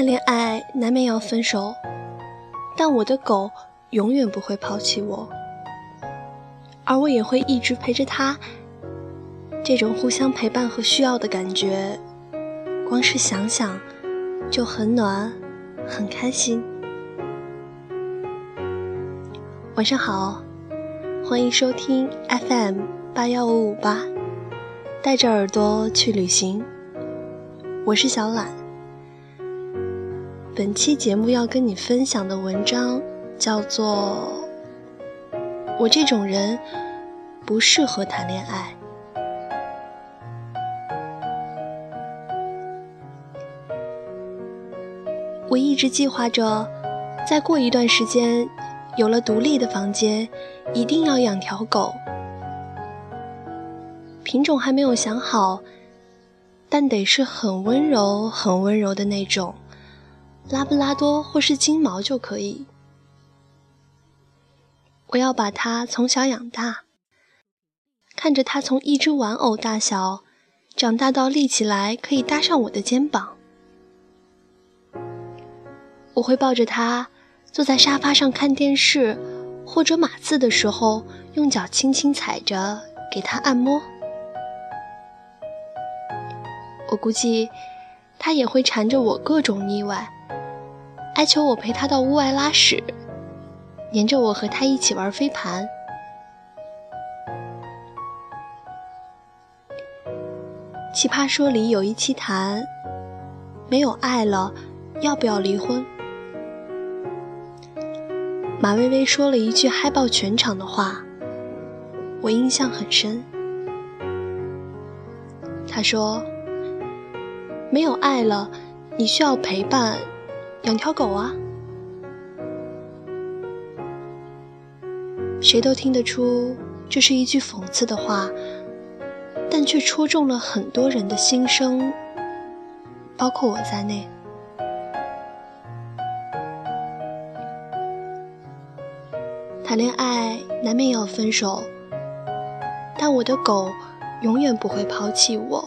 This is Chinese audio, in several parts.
谈恋爱难免要分手，但我的狗永远不会抛弃我，而我也会一直陪着它。这种互相陪伴和需要的感觉，光是想想就很暖，很开心。晚上好，欢迎收听 FM 八幺五五八，带着耳朵去旅行。我是小懒。本期节目要跟你分享的文章叫做《我这种人不适合谈恋爱》。我一直计划着，再过一段时间，有了独立的房间，一定要养条狗。品种还没有想好，但得是很温柔、很温柔的那种。拉布拉多或是金毛就可以。我要把它从小养大，看着它从一只玩偶大小，长大到立起来可以搭上我的肩膀。我会抱着它，坐在沙发上看电视，或者码字的时候，用脚轻轻踩着，给它按摩。我估计，他也会缠着我各种腻歪。哀求我陪他到屋外拉屎，黏着我和他一起玩飞盘。奇葩说里有一期谈，没有爱了，要不要离婚？马薇薇说了一句嗨爆全场的话，我印象很深。她说：“没有爱了，你需要陪伴。”养条狗啊！谁都听得出这是一句讽刺的话，但却戳中了很多人的心声，包括我在内。谈恋爱难免要分手，但我的狗永远不会抛弃我，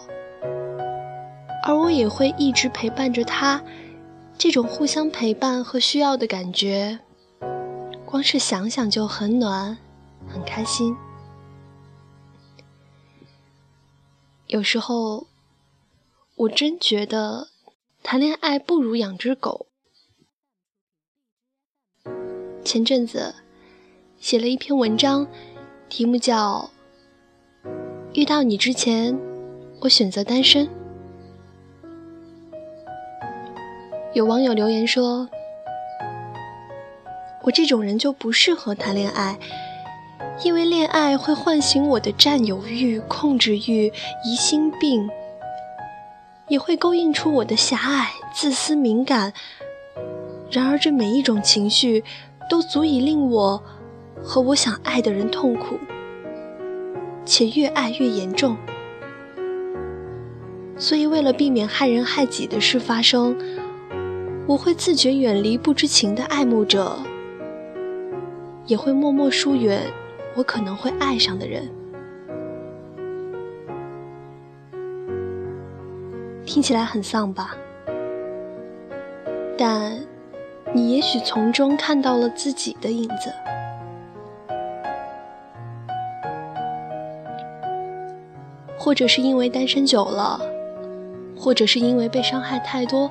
而我也会一直陪伴着他。这种互相陪伴和需要的感觉，光是想想就很暖，很开心。有时候，我真觉得谈恋爱不如养只狗。前阵子写了一篇文章，题目叫《遇到你之前，我选择单身》。有网友留言说：“我这种人就不适合谈恋爱，因为恋爱会唤醒我的占有欲、控制欲、疑心病，也会勾引出我的狭隘、自私、敏感。然而，这每一种情绪都足以令我和我想爱的人痛苦，且越爱越严重。所以，为了避免害人害己的事发生。”我会自觉远离不知情的爱慕者，也会默默疏远我可能会爱上的人。听起来很丧吧？但你也许从中看到了自己的影子，或者是因为单身久了，或者是因为被伤害太多。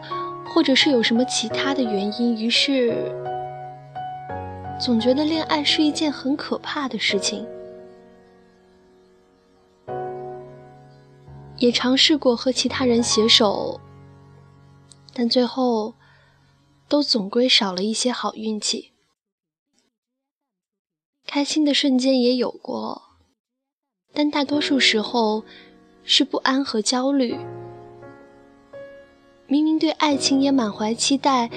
或者是有什么其他的原因，于是总觉得恋爱是一件很可怕的事情。也尝试过和其他人携手，但最后都总归少了一些好运气。开心的瞬间也有过，但大多数时候是不安和焦虑。明明对爱情也满怀期待，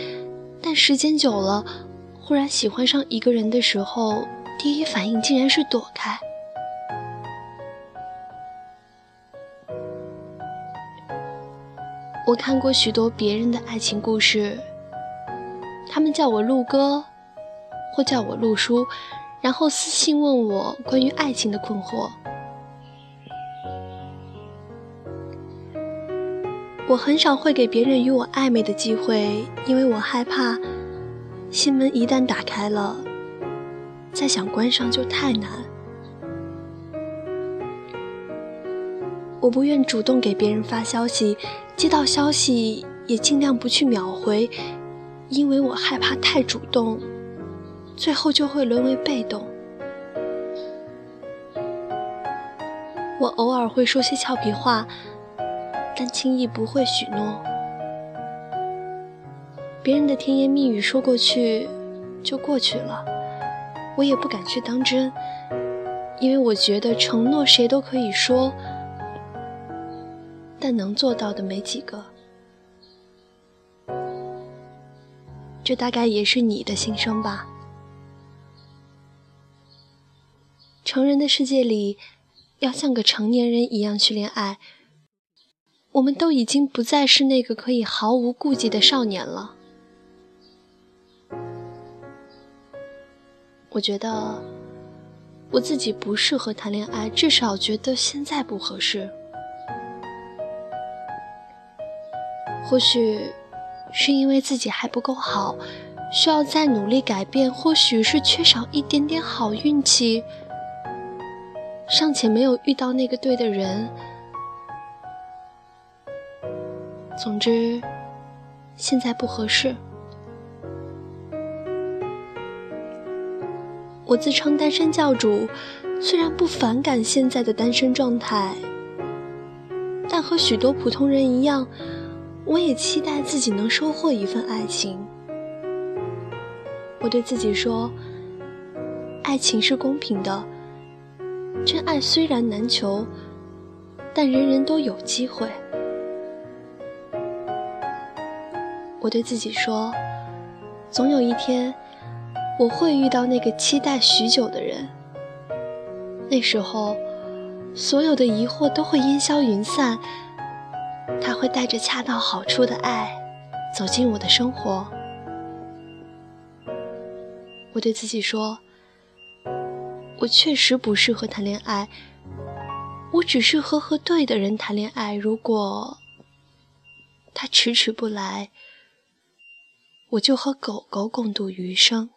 但时间久了，忽然喜欢上一个人的时候，第一反应竟然是躲开。我看过许多别人的爱情故事，他们叫我陆哥，或叫我陆叔，然后私信问我关于爱情的困惑。我很少会给别人与我暧昧的机会，因为我害怕心门一旦打开了，再想关上就太难。我不愿主动给别人发消息，接到消息也尽量不去秒回，因为我害怕太主动，最后就会沦为被动。我偶尔会说些俏皮话。但轻易不会许诺，别人的甜言蜜语说过去就过去了，我也不敢去当真，因为我觉得承诺谁都可以说，但能做到的没几个。这大概也是你的心声吧。成人的世界里，要像个成年人一样去恋爱。我们都已经不再是那个可以毫无顾忌的少年了。我觉得我自己不适合谈恋爱，至少觉得现在不合适。或许是因为自己还不够好，需要再努力改变；或许是缺少一点点好运气，尚且没有遇到那个对的人。总之，现在不合适。我自称单身教主，虽然不反感现在的单身状态，但和许多普通人一样，我也期待自己能收获一份爱情。我对自己说，爱情是公平的，真爱虽然难求，但人人都有机会。我对自己说，总有一天，我会遇到那个期待许久的人。那时候，所有的疑惑都会烟消云散，他会带着恰到好处的爱，走进我的生活。我对自己说，我确实不适合谈恋爱，我只适合和对的人谈恋爱。如果他迟迟不来，我就和狗狗共度余生。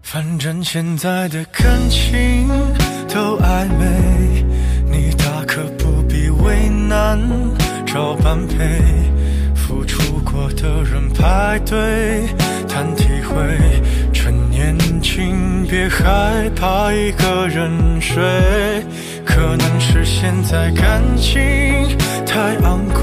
反正现在的感情都暧昧，你大可不必为难，找般配。付出过的人排队谈体会，趁年轻别害怕一个人睡。可能是现在感情太昂贵，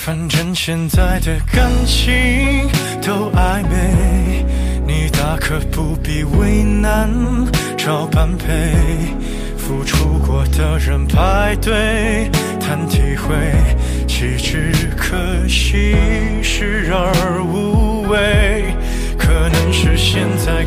反正现在的感情都暧昧，你大可不必为难找般配。付出过的人排队谈体会，岂止可惜，视而无味。可能是现在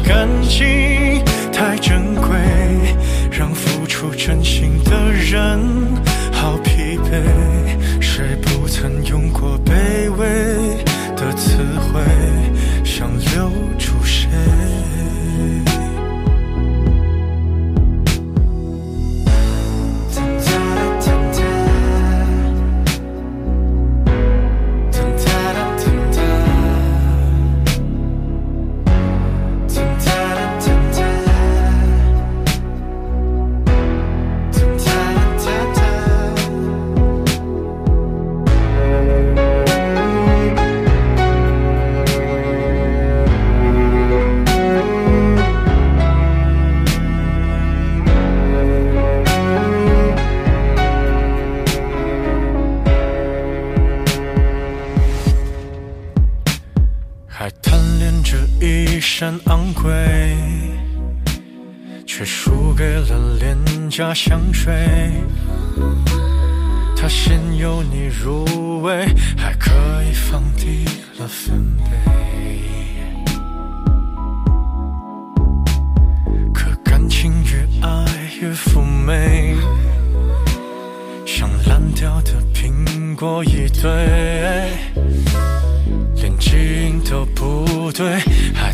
身昂贵，却输给了廉价香水。它先由你入味，还可以放低了分贝。可感情越爱越妩媚，像烂掉的苹果一堆，连基因都不对，还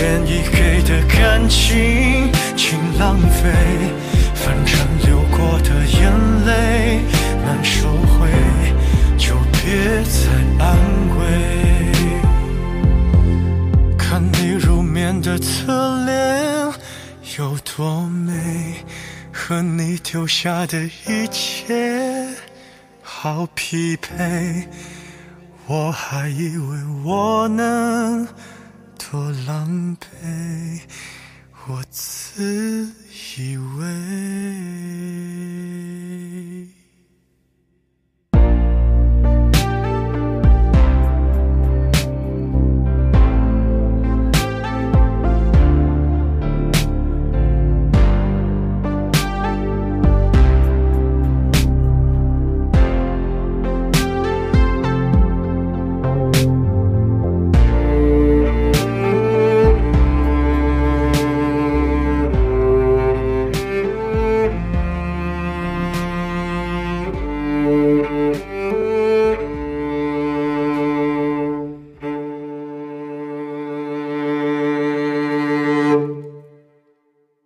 愿意给的感情，请浪费。反正流过的眼泪难收回，就别再安慰。看你入眠的侧脸有多美，和你丢下的一切好匹配。我还以为我能多狼狈，我自以为。